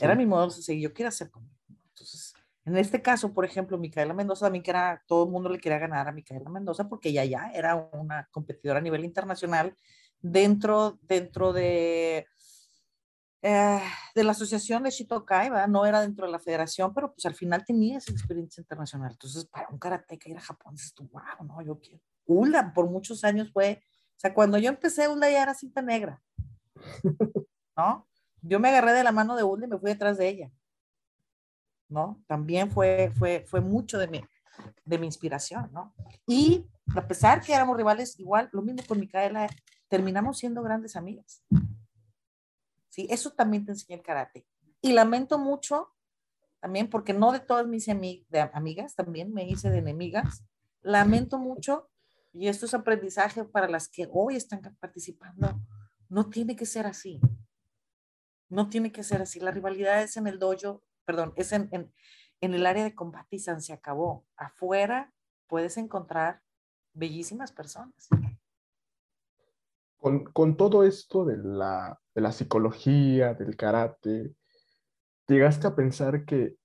Era mi modo de seguir. Yo quiero hacer conmigo. Entonces, en este caso, por ejemplo, Micaela Mendoza, también que era, todo el mundo le quería ganar a Micaela Mendoza porque ella ya era una competidora a nivel internacional dentro, dentro de eh, de la asociación de Shitokai, ¿verdad? no era dentro de la federación, pero pues al final tenía esa experiencia internacional. Entonces, para un karateca ir a Japón, dices tú, wow, no, yo quiero. Ulda por muchos años fue, o sea, cuando yo empecé, Ulda ya era cinta negra, ¿no? Yo me agarré de la mano de Ulda y me fui detrás de ella, ¿no? También fue, fue, fue mucho de mi, de mi inspiración, ¿no? Y a pesar que éramos rivales, igual, lo mismo con Micaela, terminamos siendo grandes amigas. ¿sí? Eso también te enseña el karate. Y lamento mucho también, porque no de todas mis amigas, también me hice de enemigas, lamento mucho, y esto es aprendizaje para las que hoy están participando, no tiene que ser así. No tiene que ser así. La rivalidad es en el dojo, perdón, es en, en, el área de combate se acabó. Afuera puedes encontrar bellísimas personas. Con, con todo esto de la de la psicología, del karate, llegaste a pensar que,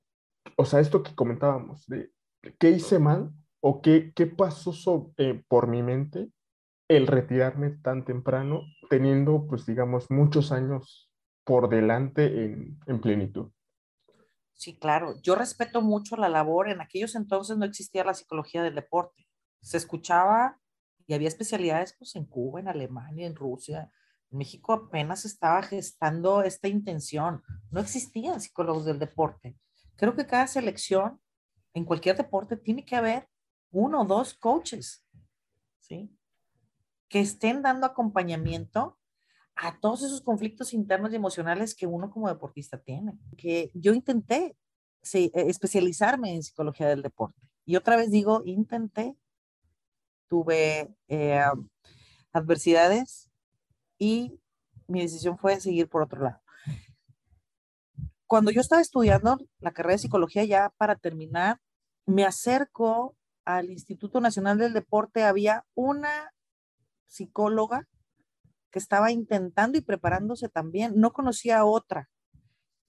o sea, esto que comentábamos, de qué hice mal o qué, qué pasó eh, por mi mente el retirarme tan temprano, teniendo, pues, digamos, muchos años por delante en, en plenitud. Sí, claro. Yo respeto mucho la labor. En aquellos entonces no existía la psicología del deporte. Se escuchaba y había especialidades pues, en Cuba, en Alemania, en Rusia, México apenas estaba gestando esta intención. No existían psicólogos del deporte. Creo que cada selección, en cualquier deporte, tiene que haber uno o dos coaches, ¿sí? Que estén dando acompañamiento a todos esos conflictos internos y emocionales que uno como deportista tiene. Que yo intenté sí, e, especializarme en psicología del deporte. Y otra vez digo, intenté, tuve eh, adversidades y mi decisión fue seguir por otro lado. Cuando yo estaba estudiando la carrera de psicología ya para terminar, me acerco al Instituto Nacional del Deporte, había una psicóloga que estaba intentando y preparándose también, no conocía a otra.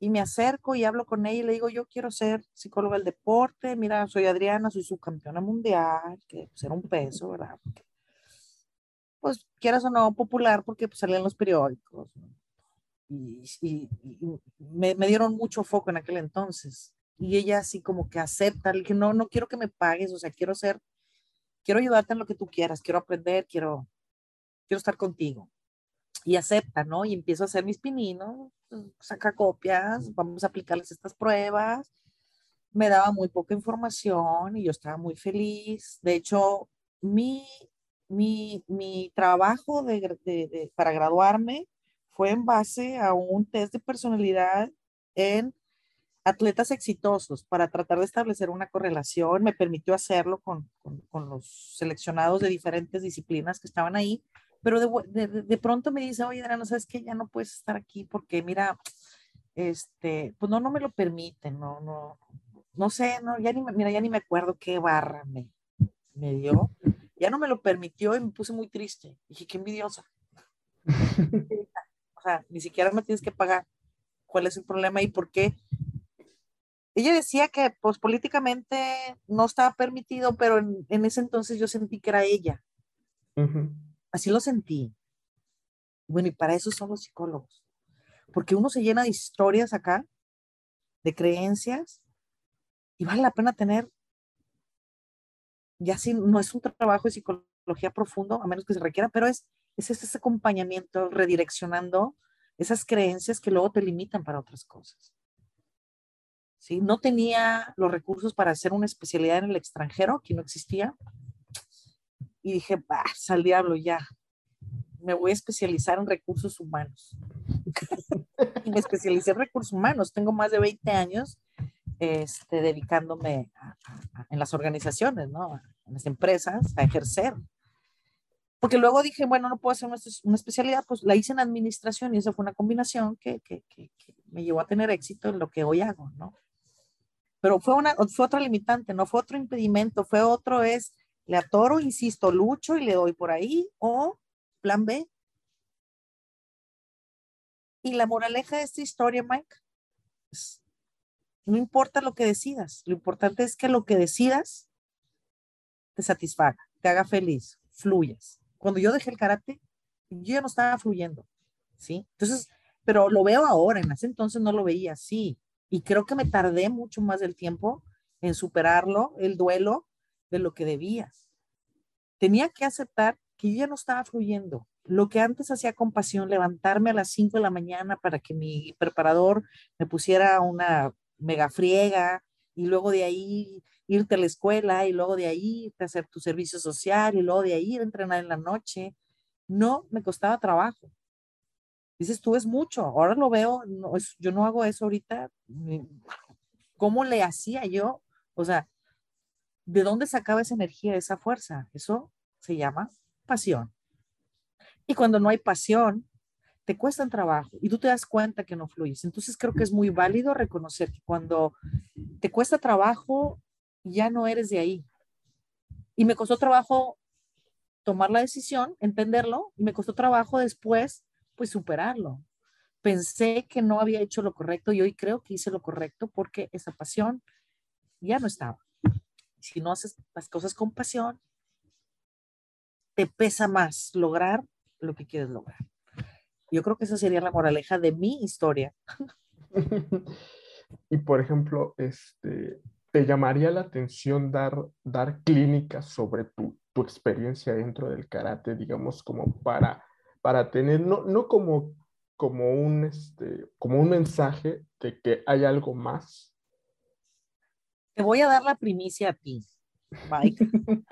Y me acerco y hablo con ella y le digo, yo quiero ser psicóloga del deporte, mira, soy Adriana, soy subcampeona mundial, que será un peso, ¿verdad? pues quieras o no, popular porque pues, salían los periódicos. Y, me, me, dieron mucho foco en aquel entonces. Y ella así como que acepta, que no, no quiero que me pagues, o sea, quiero ser, quiero ayudarte en lo que tú quieras, quiero aprender, quiero, quiero estar contigo. Y acepta, ¿no? Y empiezo a hacer mis pininos, saca copias, vamos a aplicarles estas pruebas. Me daba muy poca información y yo estaba muy feliz. De hecho, mi mi, mi trabajo de, de, para graduarme fue en base a un test de personalidad en atletas exitosos para tratar de establecer una correlación. Me permitió hacerlo con, con, con los seleccionados de diferentes disciplinas que estaban ahí, pero de, de, pronto me dice, oye, no sabes que ya no puedes estar aquí porque mira, este, pues no, no me lo permiten, no, no, no sé, no, ya ni, mira, ya ni me acuerdo qué barra me, me dio, ya no me lo permitió y me puse muy triste. Dije, qué envidiosa. [LAUGHS] o sea, ni siquiera me tienes que pagar. ¿Cuál es el problema y por qué? Ella decía que, pues, políticamente no estaba permitido, pero en, ese entonces yo sentí que era ella. Así lo sentí. Bueno, y para eso son los psicólogos. Porque uno se llena de historias acá, de creencias, y vale la pena tener ya si no es un trabajo de psicología profundo, a menos que se requiera, pero es, es ese acompañamiento redireccionando esas creencias que luego te limitan para otras cosas. ¿Sí? No tenía los recursos para hacer una especialidad en el extranjero, que no existía. Y dije, bah, al diablo ya. me voy a especializar en recursos humanos. [LAUGHS] y me especialicé en recursos humanos. Tengo más de 20 años este, dedicándome en las organizaciones, ¿no? En las empresas, a ejercer. Porque luego dije, bueno, no puedo hacer una, especialidad, pues la hice en administración y esa fue una combinación que, que, que, me llevó a tener éxito en lo que hoy hago, ¿no? Pero fue, una, fue otra limitante, no fue otro impedimento, fue otro es, le atoro, insisto, lucho y le doy por ahí, o plan B. Y la moraleja de esta historia, Mike, no importa lo que decidas, lo importante es que lo que decidas te satisfaga, te haga feliz, fluyas. Cuando yo dejé el karate, yo ya no estaba fluyendo, ¿sí? Entonces, pero lo veo ahora, en ese entonces no lo veía así. Y creo que me tardé mucho más del tiempo en superarlo, el duelo de lo que debía. Tenía que aceptar que yo ya no estaba fluyendo. Lo que antes hacía con pasión, levantarme a las 5 de la mañana para que mi preparador me pusiera una mega friega y luego de ahí irte a la escuela y luego de ahí hacer tu servicio social y luego de ahí entrenar en la noche. No, me costaba trabajo. Dices, tú es mucho, ahora lo veo, no, yo no hago eso ahorita. ¿Cómo le hacía yo? O sea, ¿de dónde sacaba esa energía, esa fuerza? Eso se llama pasión. Y cuando no hay pasión, te cuesta trabajo y tú te das cuenta que no fluyes. Entonces creo que es muy válido reconocer que cuando te cuesta trabajo, ya no eres de ahí. Y me costó trabajo tomar la decisión, entenderlo, y me costó trabajo después pues superarlo. Pensé que no había hecho lo correcto y hoy creo que hice lo correcto porque esa pasión ya no estaba. Si no haces las cosas con pasión, te pesa más lograr lo que quieres lograr. Yo creo que esa sería la moraleja de mi historia. [LAUGHS] y por ejemplo, este, ¿te llamaría la atención dar, dar clínicas sobre tu, tu experiencia dentro del karate, digamos, como para para tener, no, no como, como, un, este, como un mensaje de que hay algo más. Te voy a dar la primicia a ti, Mike. [LAUGHS]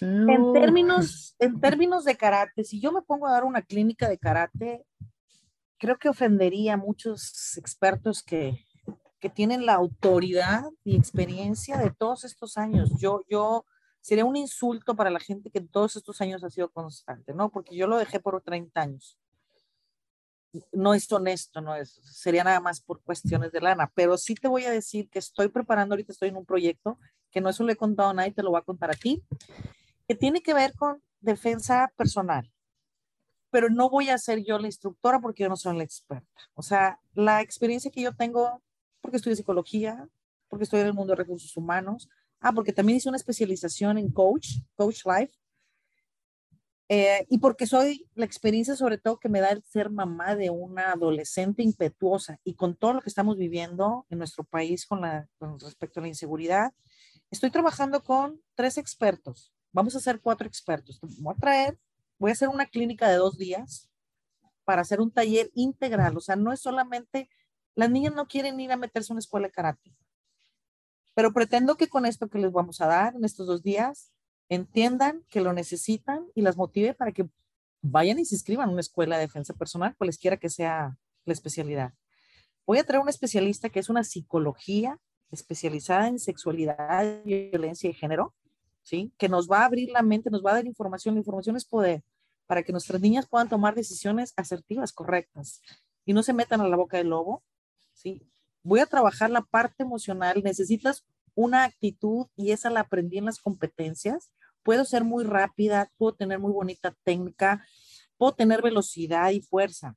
En, términos, [LAUGHS] en términos de karate, si yo me pongo a dar una clínica de karate, creo que ofendería a muchos expertos que, que tienen la autoridad y experiencia de todos estos años. Yo, yo, sería un insulto para la gente que todos estos años ha sido constante, ¿no? Porque yo lo dejé por 30 años. No es honesto, no es, sería nada más por cuestiones de lana, pero sí te voy a decir que estoy preparando, ahorita estoy en un proyecto, que no eso lo he contado a nadie, te lo voy a contar aquí, que tiene que ver con defensa personal. Pero no voy a ser yo la instructora porque yo no soy la experta. O sea, la experiencia que yo tengo, porque estudio psicología, porque estoy en el mundo de recursos humanos, Ah, porque también hice una especialización en coach, coach life. Eh, y porque soy la experiencia sobre todo que me da el ser mamá de una adolescente impetuosa y con todo lo que estamos viviendo en nuestro país con, respecto a la inseguridad, estoy trabajando con tres expertos. Vamos a hacer cuatro expertos. Voy a traer, voy a hacer una clínica de dos días para hacer un taller integral. O sea, no es solamente, las niñas no quieren ir a meterse a una escuela de karate. Pero pretendo que con esto que les vamos a dar en estos dos días, entiendan que lo necesitan y las motive para que vayan y se inscriban a una escuela de defensa personal, cualesquiera que sea la especialidad. Voy a traer una especialista que es una psicología especializada en sexualidad, violencia y género, ¿sí? Que nos va a abrir la mente, nos va a dar información. La información es poder para que nuestras niñas puedan tomar decisiones asertivas, correctas y no se metan a la boca del lobo, ¿sí? voy a trabajar la parte emocional, necesitas una actitud y esa la aprendí en las competencias. Puedo ser muy rápida, puedo tener muy bonita técnica, puedo tener velocidad y fuerza,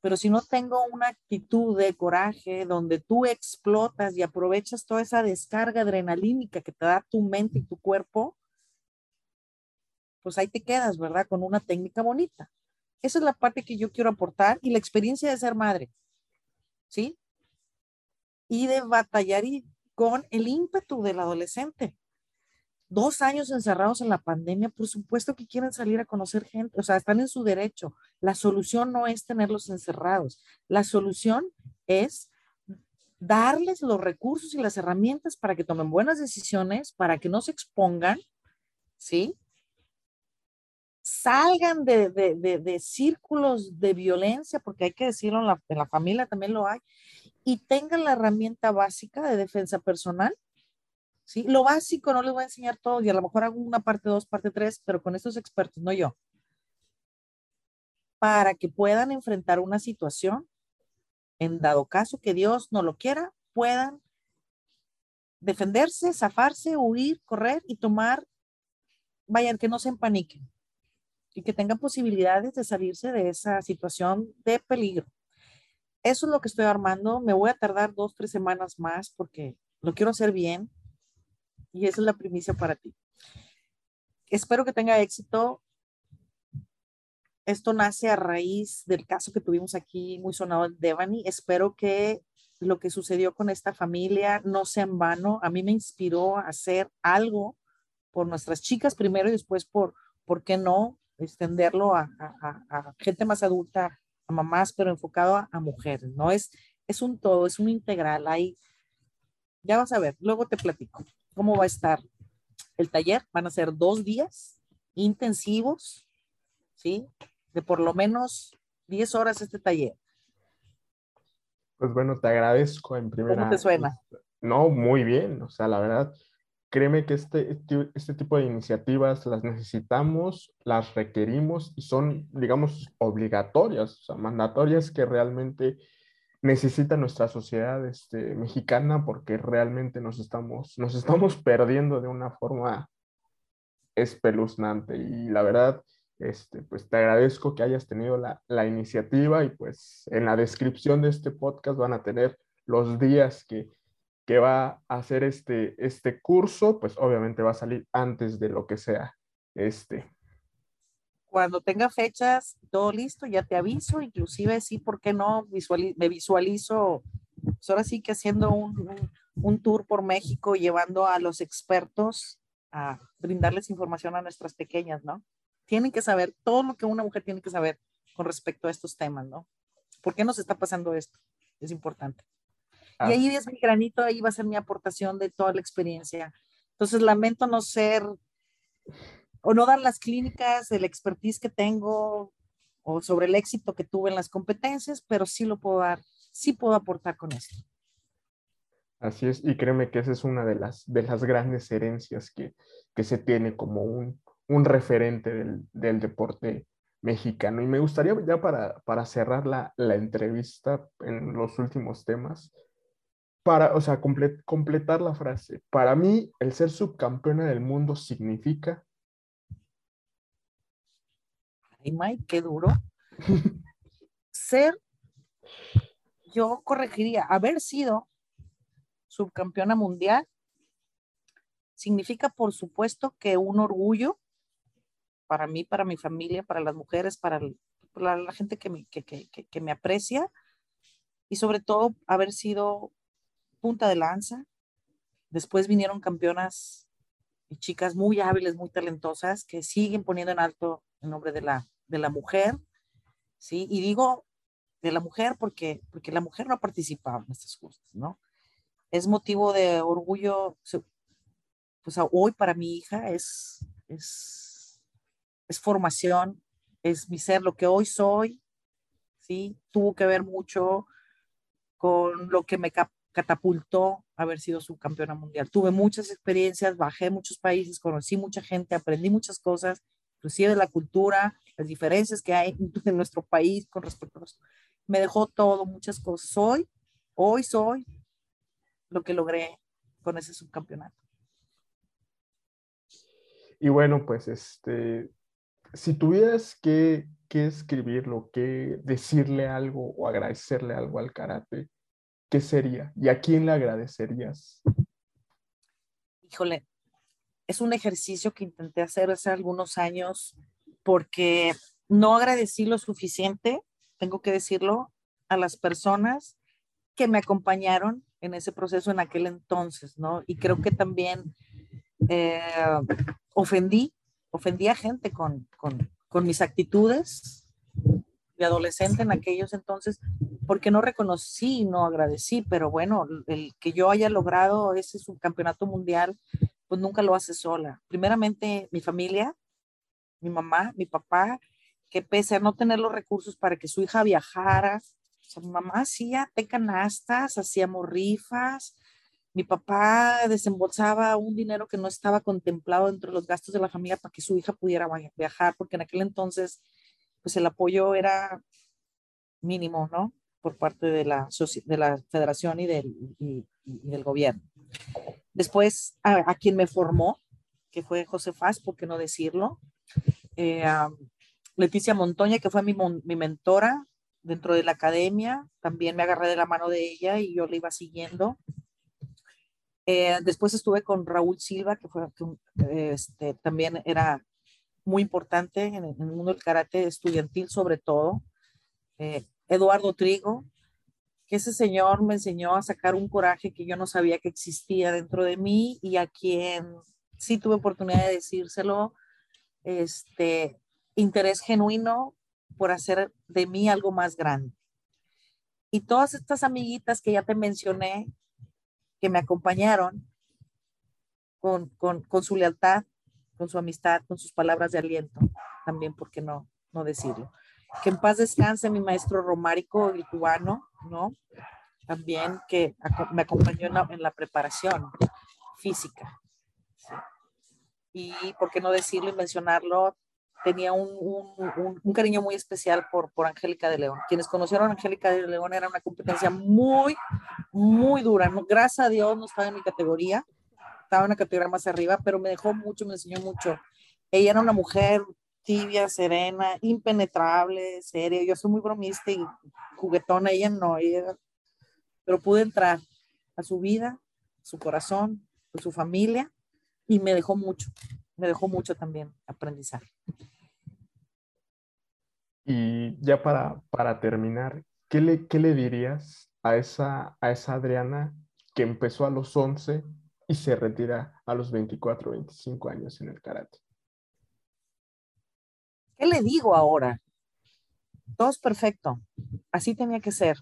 pero si no tengo una actitud de coraje donde tú explotas y aprovechas toda esa descarga adrenalínica que te da tu mente y tu cuerpo, pues ahí te quedas, ¿verdad? Con una técnica bonita. Esa es la parte que yo quiero aportar y la experiencia de ser madre. ¿Sí? y de batallar y con el ímpetu del adolescente. Dos años encerrados en la pandemia, por supuesto que quieren salir a conocer gente, o sea, están en su derecho. La solución no es tenerlos encerrados, la solución es darles los recursos y las herramientas para que tomen buenas decisiones, para que no se expongan, ¿sí? salgan de, de, de, círculos de violencia, porque hay que decirlo, la, en la familia también lo hay, y tengan la herramienta básica de defensa personal. ¿Sí? Lo básico no les voy a enseñar todo y a lo mejor hago una parte dos, parte tres, pero con estos expertos, no yo. Para que puedan enfrentar una situación, en dado caso que Dios no lo quiera, puedan defenderse, zafarse, huir, correr y tomar, vayan, que no se empaniquen y que tengan posibilidades de salirse de esa situación de peligro. Eso es lo que estoy armando. Me voy a tardar dos, tres semanas más porque lo quiero hacer bien y esa es la primicia para ti. Espero que tenga éxito. Esto nace a raíz del caso que tuvimos aquí muy sonado en Devani. Espero que lo que sucedió con esta familia no sea en vano. A mí me inspiró a hacer algo por nuestras chicas primero y después por, ¿por qué no? extenderlo a, gente más adulta, a mamás, pero enfocado a, mujeres, ¿no? Es, es un todo, es un integral. Ahí, ya vas a ver, luego te platico cómo va a estar el taller. Van a ser dos días intensivos, ¿sí? De por lo menos 10 horas este taller. Pues bueno, te agradezco en primera. ¿Cómo te suena? No, muy bien. O sea, la verdad, créeme que este, este, este, tipo de iniciativas las necesitamos, las requerimos y son, digamos, obligatorias, o sea, mandatorias que realmente necesita nuestra sociedad este, mexicana porque realmente nos estamos, nos [LAUGHS] estamos perdiendo de una forma espeluznante y la verdad, este, pues te agradezco que hayas tenido la, la iniciativa y pues en la descripción de este podcast van a tener los días que que va a hacer este, este curso, pues obviamente va a salir antes de lo que sea este. Cuando tenga fechas, todo listo, ya te aviso, inclusive sí, ¿por qué no? me visualizo, pues ahora sí que haciendo un, un tour por México, llevando a los expertos a brindarles información a nuestras pequeñas, ¿no? Tienen que saber todo lo que una mujer tiene que saber con respecto a estos temas, ¿no? ¿Por qué nos está pasando esto? Es importante. Y ahí es mi granito, ahí va a ser mi aportación de toda la experiencia. Entonces, lamento no ser o no dar las clínicas, el expertise que tengo o sobre el éxito que tuve en las competencias, pero sí lo puedo dar, sí puedo aportar con esto. Así es, y créeme que esa es una de las, de las grandes herencias que, que se tiene como un, un referente del, del, deporte mexicano. Y me gustaría ya para, para cerrar la, la entrevista en los últimos temas, para, o sea, completar la frase. Para mí, el ser subcampeona del mundo significa. Ay, qué duro. ser, yo corregiría, haber sido subcampeona mundial significa, por supuesto, que un orgullo para mí, para mi familia, para las mujeres, para, la, gente que me, que me aprecia y sobre todo haber sido punta de lanza. Después vinieron campeonas y chicas muy hábiles, muy talentosas, que siguen poniendo en alto el nombre de la, de la mujer. ¿sí? Y digo de la mujer porque, porque la mujer no ha participado en estos cursos, ¿no? Es motivo de orgullo, pues hoy para mi hija es, es, es formación, es mi ser, lo que hoy soy, ¿sí? Tuvo que ver mucho con lo que me, catapultó haber sido subcampeona mundial. Tuve muchas experiencias, bajé muchos países, conocí mucha gente, aprendí muchas cosas, inclusive la cultura, las diferencias que hay [LAUGHS] en nuestro país con respecto a eso. Me dejó todo, muchas cosas. Hoy, hoy soy lo que logré con ese subcampeonato. Y bueno, pues este, si tuvieras que, que escribirlo, que decirle algo o agradecerle algo al karate, ¿qué sería? ¿Y a quién le agradecerías? Híjole, es un ejercicio que intenté hacer hace algunos años porque no agradecí lo suficiente, tengo que decirlo, a las personas que me acompañaron en ese proceso en aquel entonces, ¿no? Y creo que también eh, ofendí, ofendí a gente con, con, con mis actitudes de adolescente en aquellos entonces, porque no reconocí, no agradecí, pero bueno, el que yo haya logrado ese subcampeonato mundial, pues nunca lo hace sola. Primeramente, mi familia, mi mamá, mi papá, que pese a no tener los recursos para que su hija viajara, mi mamá hacía té canastas, hacíamos rifas, mi papá desembolsaba un dinero que no estaba contemplado dentro de los gastos de la familia para que su hija pudiera viajar, porque en aquel entonces, pues el apoyo era mínimo, ¿no? Por parte de la, de la federación y del, y, del gobierno. Después, a, quien me formó, que fue José Faz, ¿por qué no decirlo? Eh, Leticia Montoña, que fue mi, mi mentora dentro de la academia, también me agarré de la mano de ella y yo le iba siguiendo. Eh, después estuve con Raúl Silva, que fue, este, también era muy importante en el, mundo del karate estudiantil sobre todo. Eh, Eduardo Trigo, que ese señor me enseñó a sacar un coraje que yo no sabía que existía dentro de mí y a quien sí tuve oportunidad de decírselo, este interés genuino por hacer de mí algo más grande. Y todas estas amiguitas que ya te mencioné, que me acompañaron con, su lealtad, con su amistad, con sus palabras de aliento, también, ¿por qué no, no decirlo? Que en paz descanse mi maestro Romárico, el cubano, ¿no? También que me acompañó en la, preparación física. Y, ¿por qué no decirlo y mencionarlo? tenía un, cariño muy especial por, por Angélica de León. Quienes conocieron a Angélica de León era una competencia muy, muy dura. Gracias a Dios no estaba en mi categoría, estaba en una categoría más arriba, pero me dejó mucho, me enseñó mucho. Ella era una mujer tibia, serena, impenetrable, seria. Yo soy muy bromista y juguetona, ella no, pero pude entrar a su vida, su corazón, su familia y me dejó mucho, me dejó mucho también aprendizaje. Y ya para, para terminar, ¿qué le, ¿qué le dirías a esa, a esa Adriana que empezó a los 11 y se retira a los 24, 25 años en el karate? ¿Qué le digo ahora? Todo es perfecto. Así tenía que ser.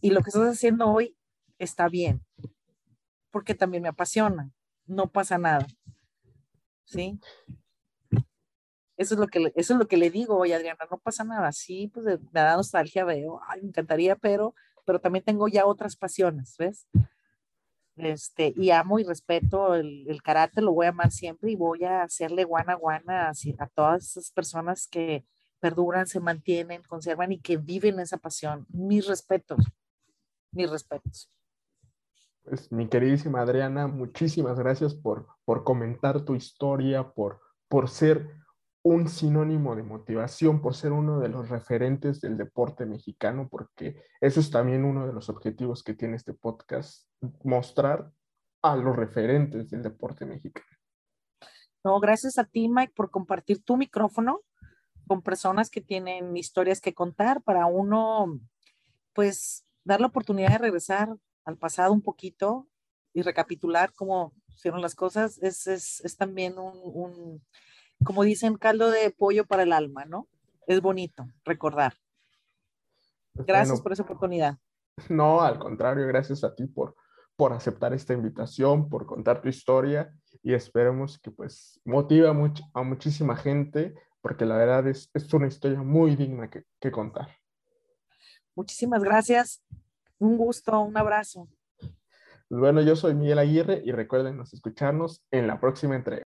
Y lo que estás haciendo hoy está bien, porque también me apasiona. No pasa nada. ¿Sí? Eso es lo que, eso es lo que le digo, oye Adriana, no pasa nada, sí, pues me da nostalgia, veo, ay, me encantaría, pero, pero también tengo ya otras pasiones, ¿ves? Este, y amo y respeto el, el karate, lo voy a amar siempre y voy a hacerle guana guana a, a todas esas personas que perduran, se mantienen, conservan y que viven esa pasión. Mis respetos, mis respetos. Pues mi queridísima Adriana, muchísimas gracias por, por comentar tu historia, por, por ser un sinónimo de motivación por ser uno de los referentes del deporte mexicano, porque eso es también uno de los objetivos que tiene este podcast, mostrar a los referentes del deporte mexicano. No, gracias a ti, Mike, por compartir tu micrófono con personas que tienen historias que contar para uno, pues, dar la oportunidad de regresar al pasado un poquito y recapitular cómo fueron las cosas. Es, es, es también un como dicen, caldo de pollo para el alma, ¿no? Es bonito recordar. Pues gracias por esa oportunidad. No, al contrario, gracias a ti por, por aceptar esta invitación, por contar tu historia y esperemos que pues motive a, muchísima gente porque la verdad es, es una historia muy digna que, que contar. Muchísimas gracias. Un gusto, un abrazo. Bueno, yo soy Miguel Aguirre y recuerden escucharnos en la próxima entrega.